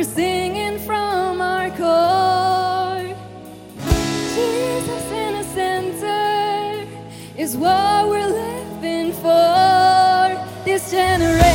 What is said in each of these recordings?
We're singing from our core. Jesus in the center is what we're living for. This generation.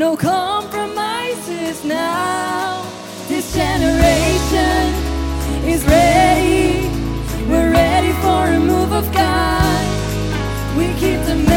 No compromises now. This generation is ready. We're ready for a move of God. We keep the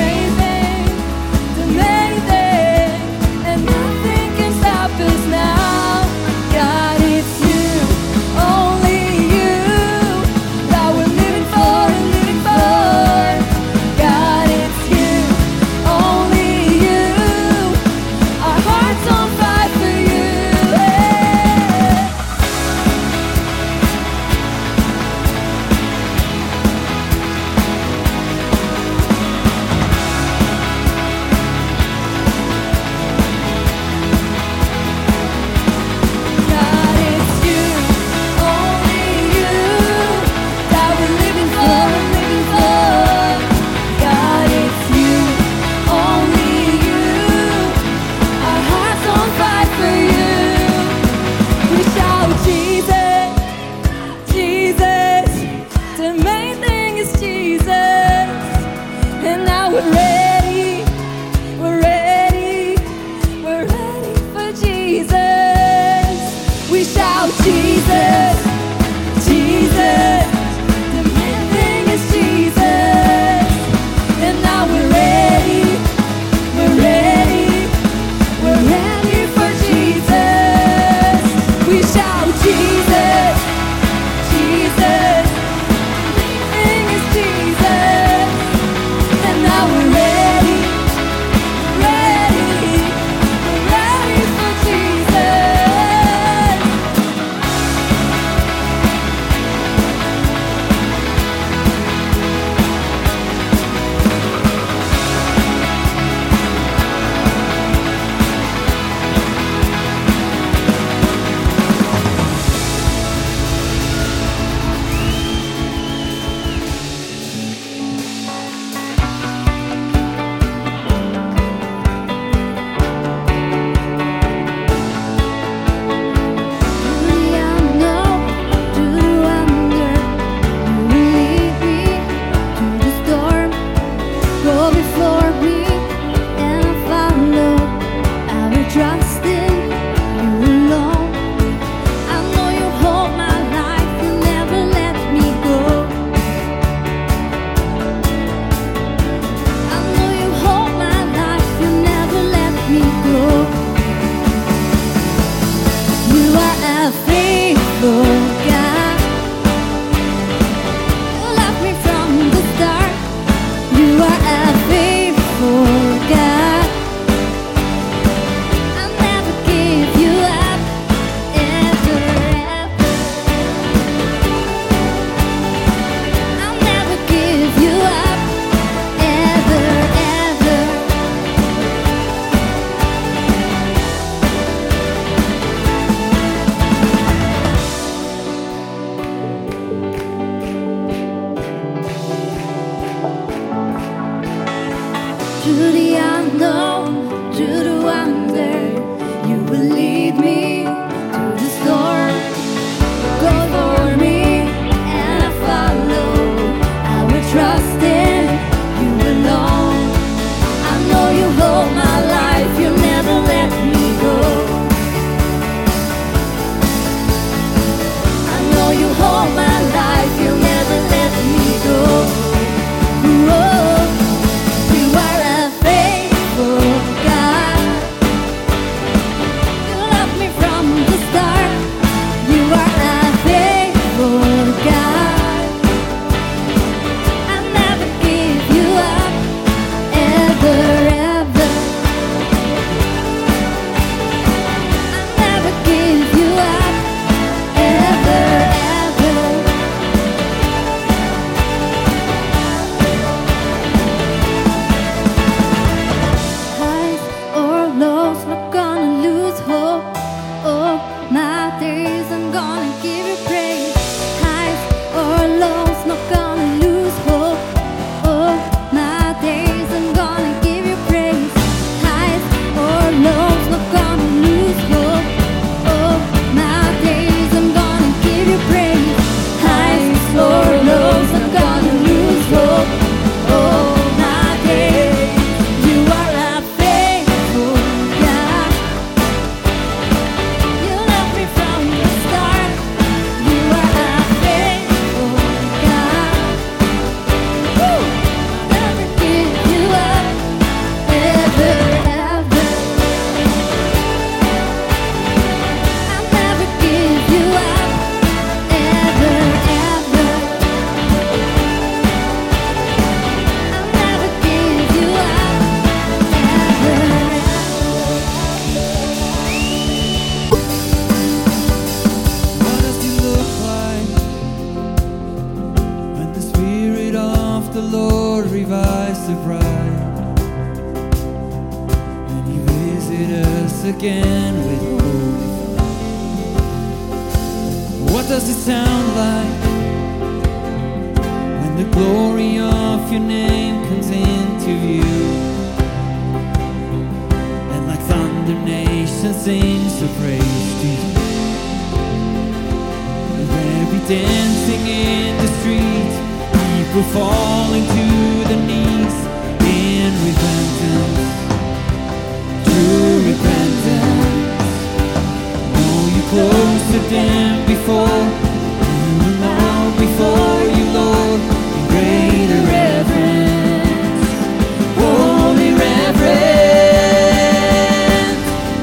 revised the bride, and you visit us again with hope. What does it sound like when the glory of your name comes into view? And like thunder, nation sings to praise to you. And there be dancing in the streets. We're falling to the knees in repentance, true repentance. Know you closer than before, you now before you, Lord, in greater reverence, holy reverence.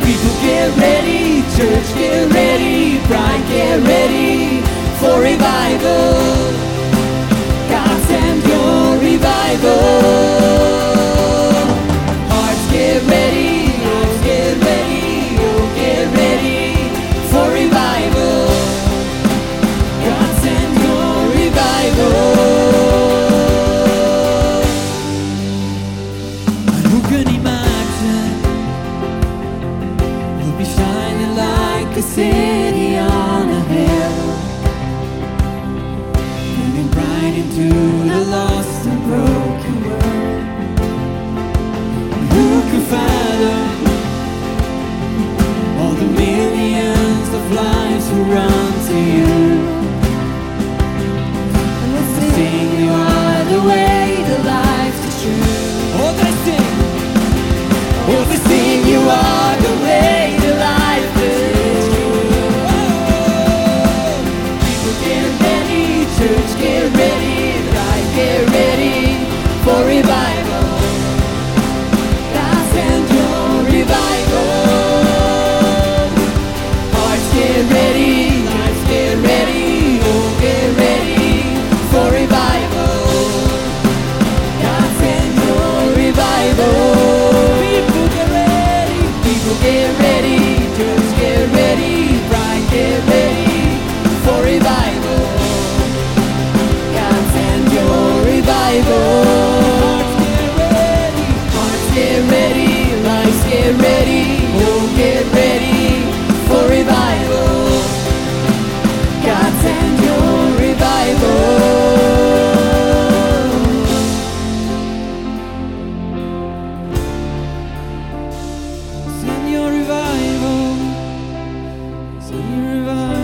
People get ready, church get ready, bride get ready for revival. go. survive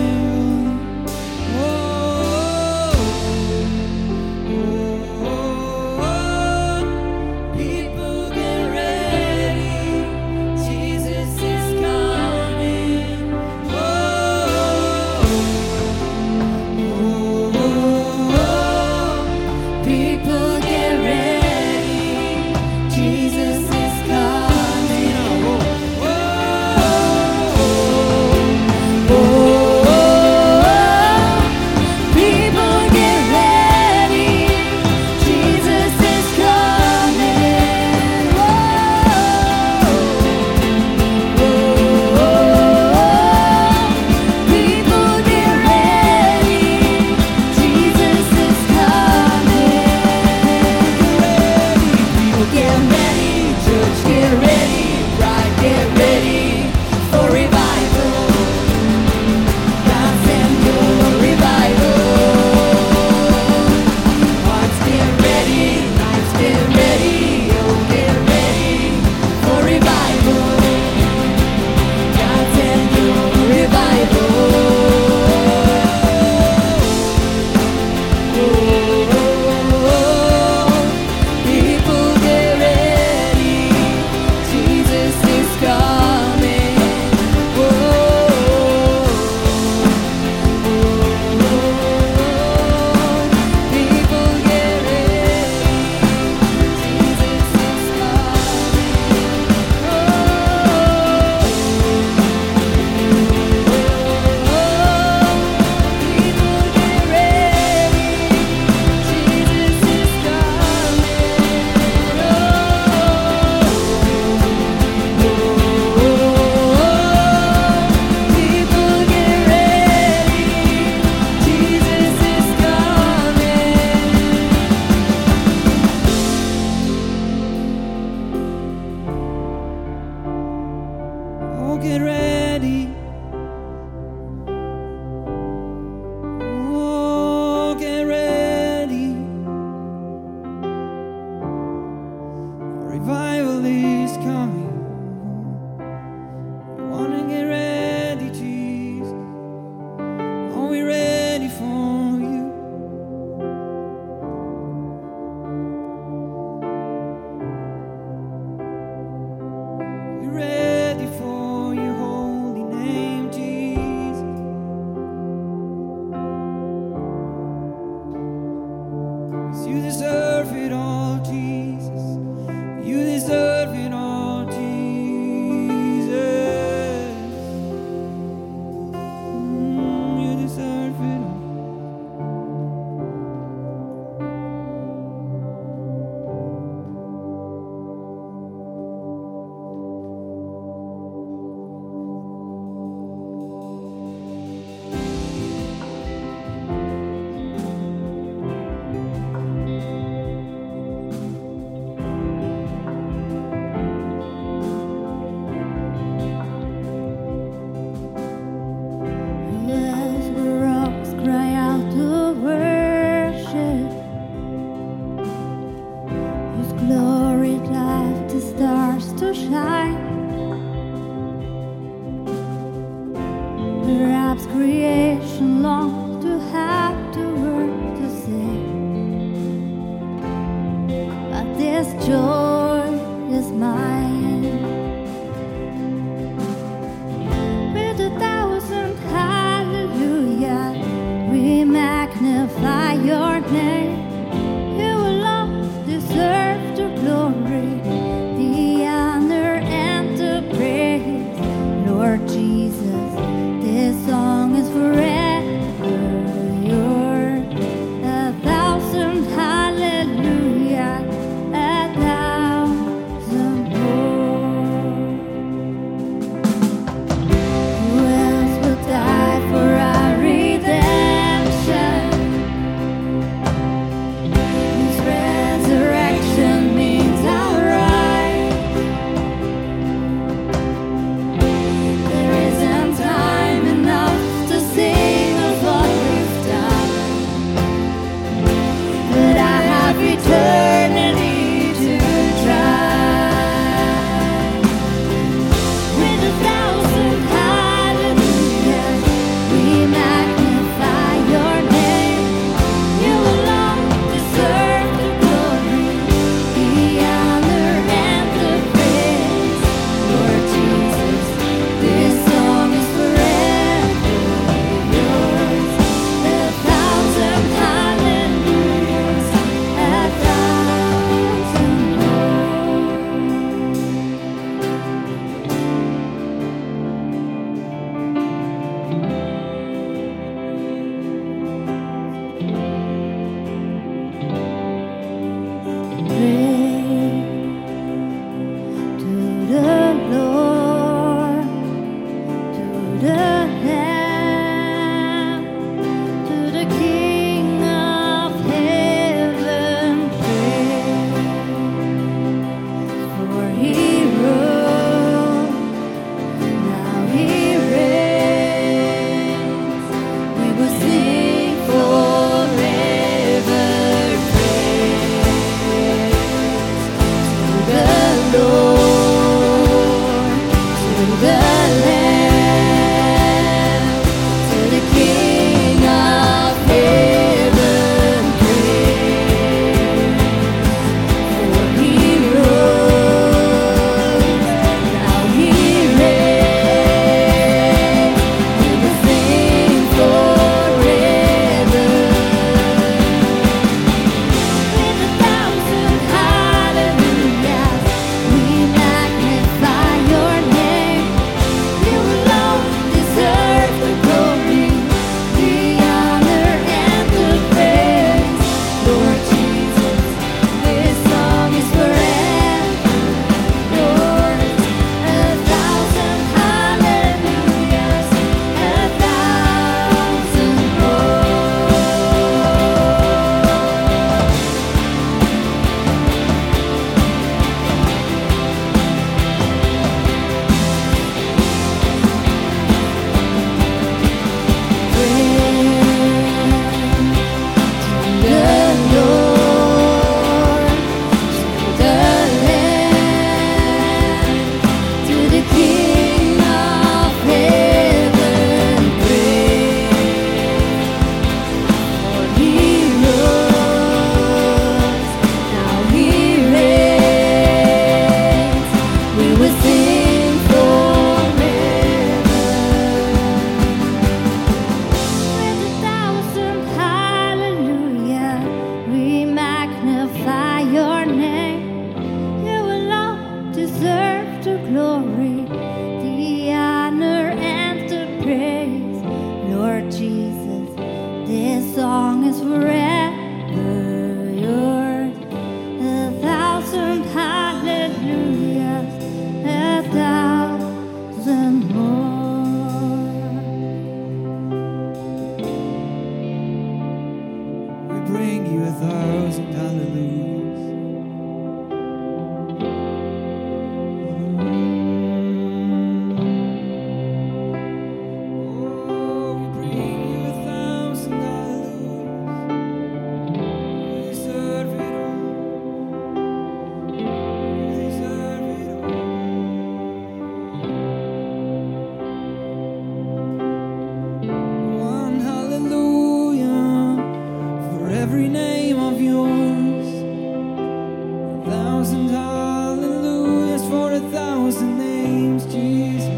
thousand hallelujahs for a thousand names, Jesus.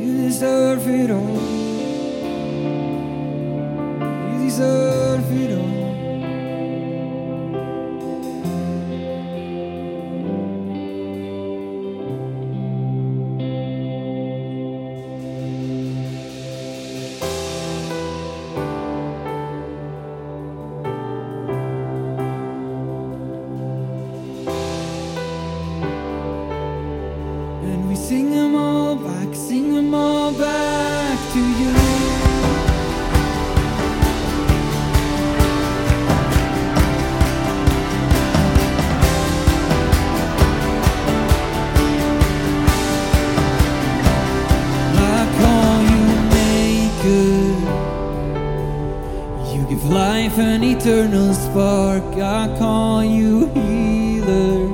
You deserve it all. You deserve it all. you healer.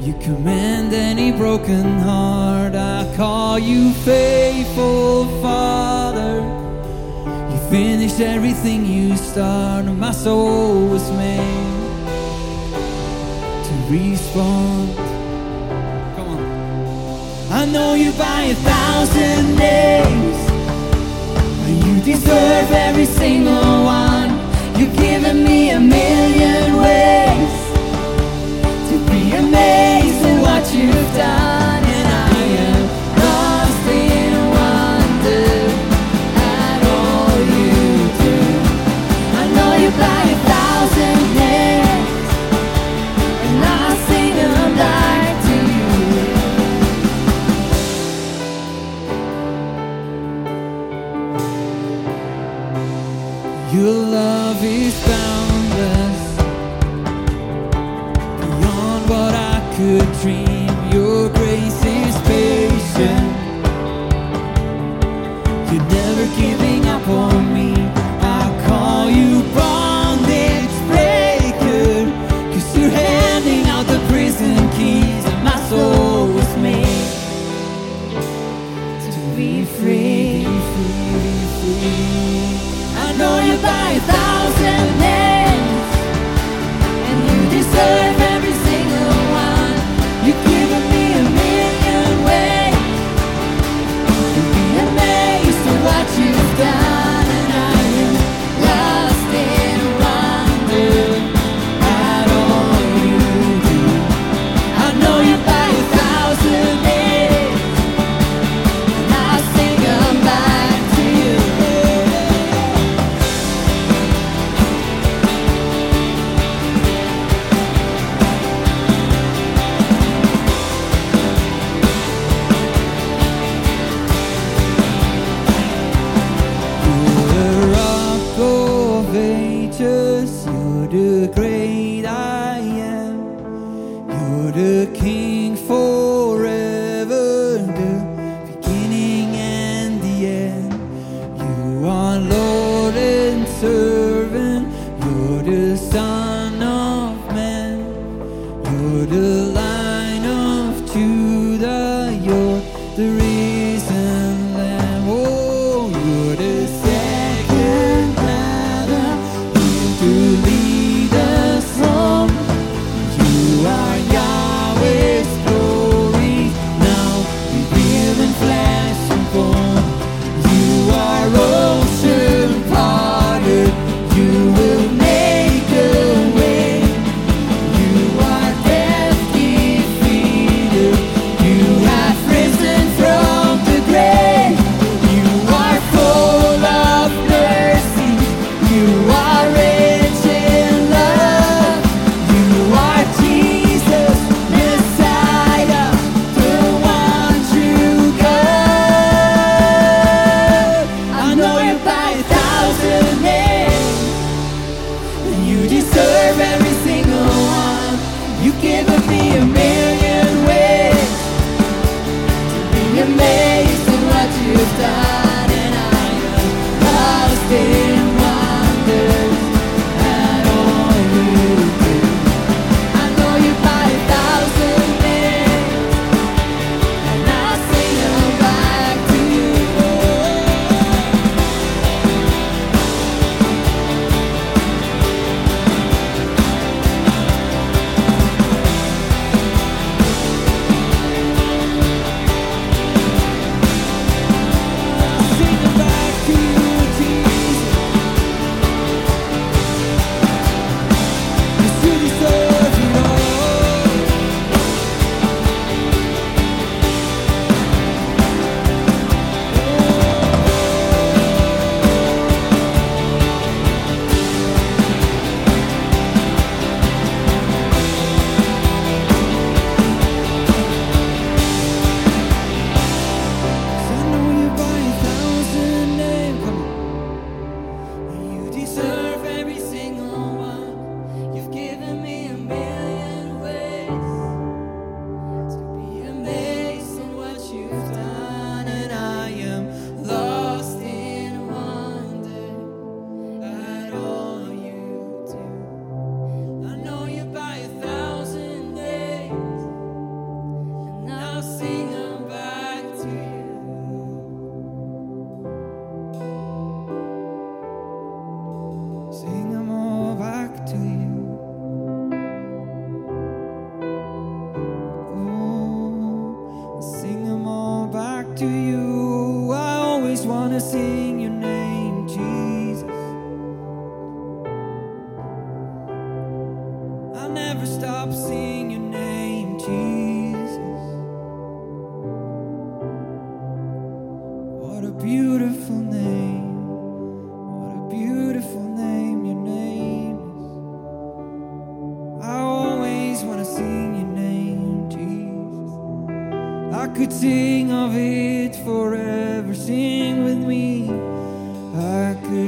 You command any broken heart. I call you faithful Father. You finished everything you started. My soul was made to respond. Come on. I know you by a thousand names. You deserve every single one. You've given me a million ways to be amazed at what you've done. And I am lost in wonder at all you do. I know you a thousand and I sing to you. Love. good dream.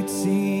Sing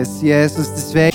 Yes, Jesus, deswegen.